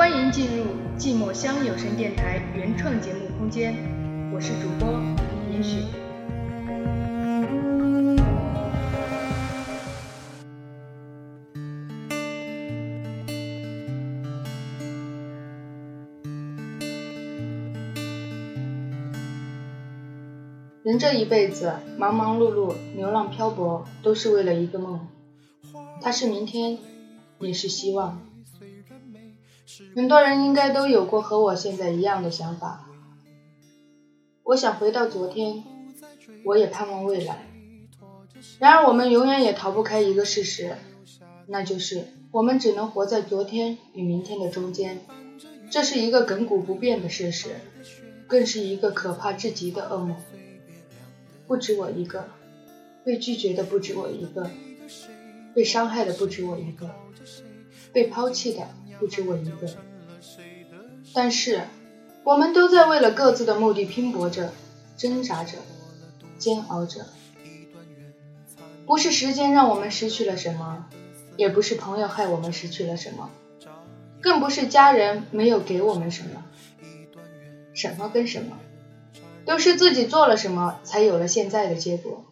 欢迎进入寂寞乡有声电台原创节目空间，我是主播严雪。人这一辈子，忙忙碌碌，流浪漂泊，都是为了一个梦。它是明天，也是希望。很多人应该都有过和我现在一样的想法。我想回到昨天，我也盼望未来。然而，我们永远也逃不开一个事实，那就是我们只能活在昨天与明天的中间。这是一个亘古不变的事实，更是一个可怕至极的噩梦。不止我一个，被拒绝的不止我一个，被伤害的不止我一个，被抛弃的。不止我一个，但是我们都在为了各自的目的拼搏着、挣扎着、煎熬着。不是时间让我们失去了什么，也不是朋友害我们失去了什么，更不是家人没有给我们什么。什么跟什么，都是自己做了什么才有了现在的结果。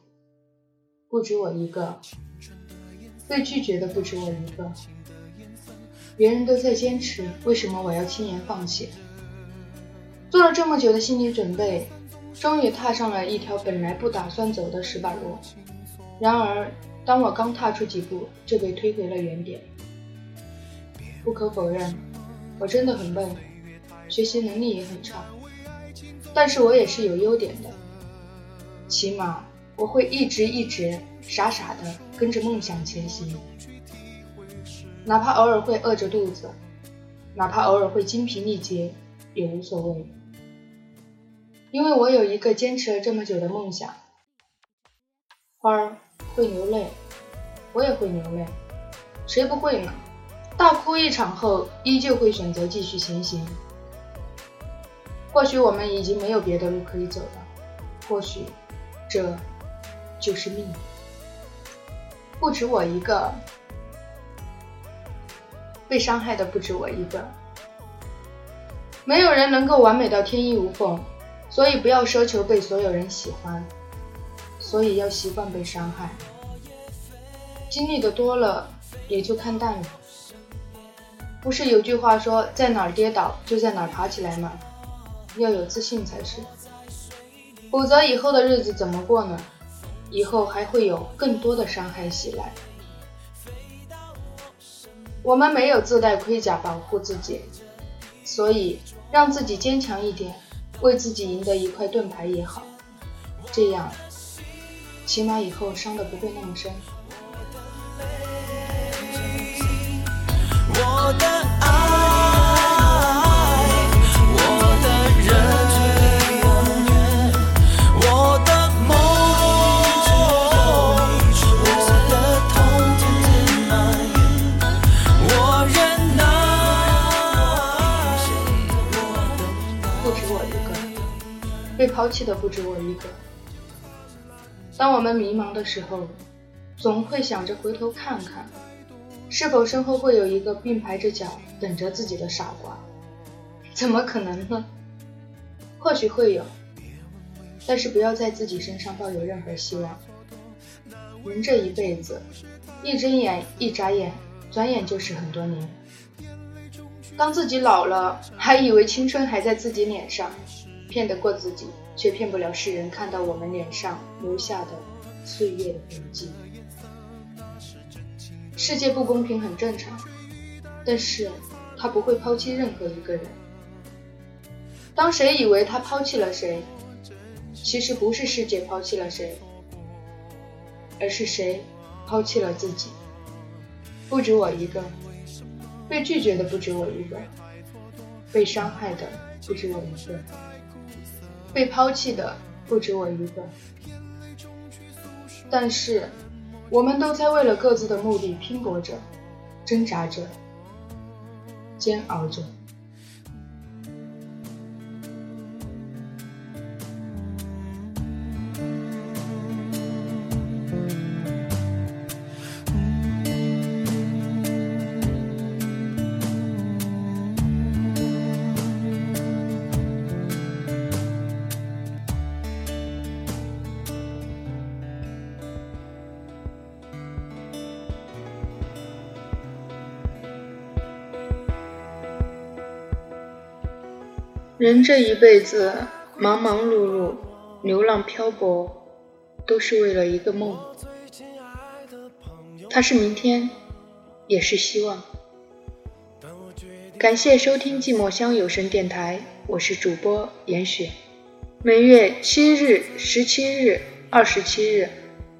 不止我一个，被拒绝的不止我一个。别人都在坚持，为什么我要轻言放弃？做了这么久的心理准备，终于踏上了一条本来不打算走的石板路。然而，当我刚踏出几步，就被推回了原点。不可否认，我真的很笨，学习能力也很差，但是我也是有优点的，起码我会一直一直傻傻的跟着梦想前行。哪怕偶尔会饿着肚子，哪怕偶尔会精疲力竭，也无所谓，因为我有一个坚持了这么久的梦想。花儿会流泪，我也会流泪，谁不会呢？大哭一场后，依旧会选择继续前行。或许我们已经没有别的路可以走了，或许这就是命。不止我一个。被伤害的不止我一个，没有人能够完美到天衣无缝，所以不要奢求被所有人喜欢，所以要习惯被伤害。经历的多了，也就看淡了。不是有句话说，在哪儿跌倒就在哪儿爬起来吗？要有自信才是，否则以后的日子怎么过呢？以后还会有更多的伤害袭来。我们没有自带盔甲保护自己，所以让自己坚强一点，为自己赢得一块盾牌也好。这样，起码以后伤的不会那么深。我的。被抛弃的不止我一个。当我们迷茫的时候，总会想着回头看看，是否身后会有一个并排着脚等着自己的傻瓜？怎么可能呢？或许会有，但是不要在自己身上抱有任何希望。人这一辈子，一睁眼一眨眼，转眼就是很多年。当自己老了，还以为青春还在自己脸上。骗得过自己，却骗不了世人看到我们脸上留下的岁月的痕迹。世界不公平很正常，但是他不会抛弃任何一个人。当谁以为他抛弃了谁，其实不是世界抛弃了谁，而是谁抛弃了自己。不止我一个，被拒绝的不止我一个，被伤害的不止我一个。被抛弃的不止我一个，但是我们都在为了各自的目的拼搏着、挣扎着、煎熬着。人这一辈子忙忙碌碌，流浪漂泊，都是为了一个梦。它是明天，也是希望。感谢收听寂寞乡有声电台，我是主播严雪。每月七日、十七日、二十七日，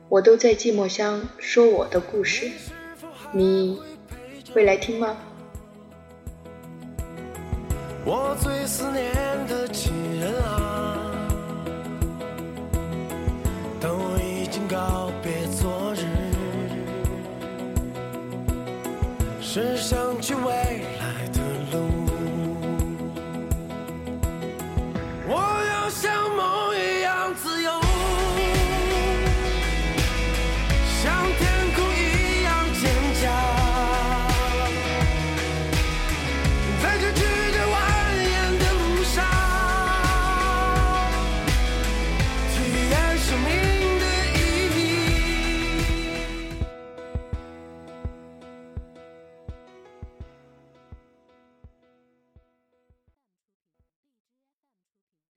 我都在寂寞乡说我的故事。你会来听吗？我最思念的亲人啊，当我已经告别昨日，是想去未来的。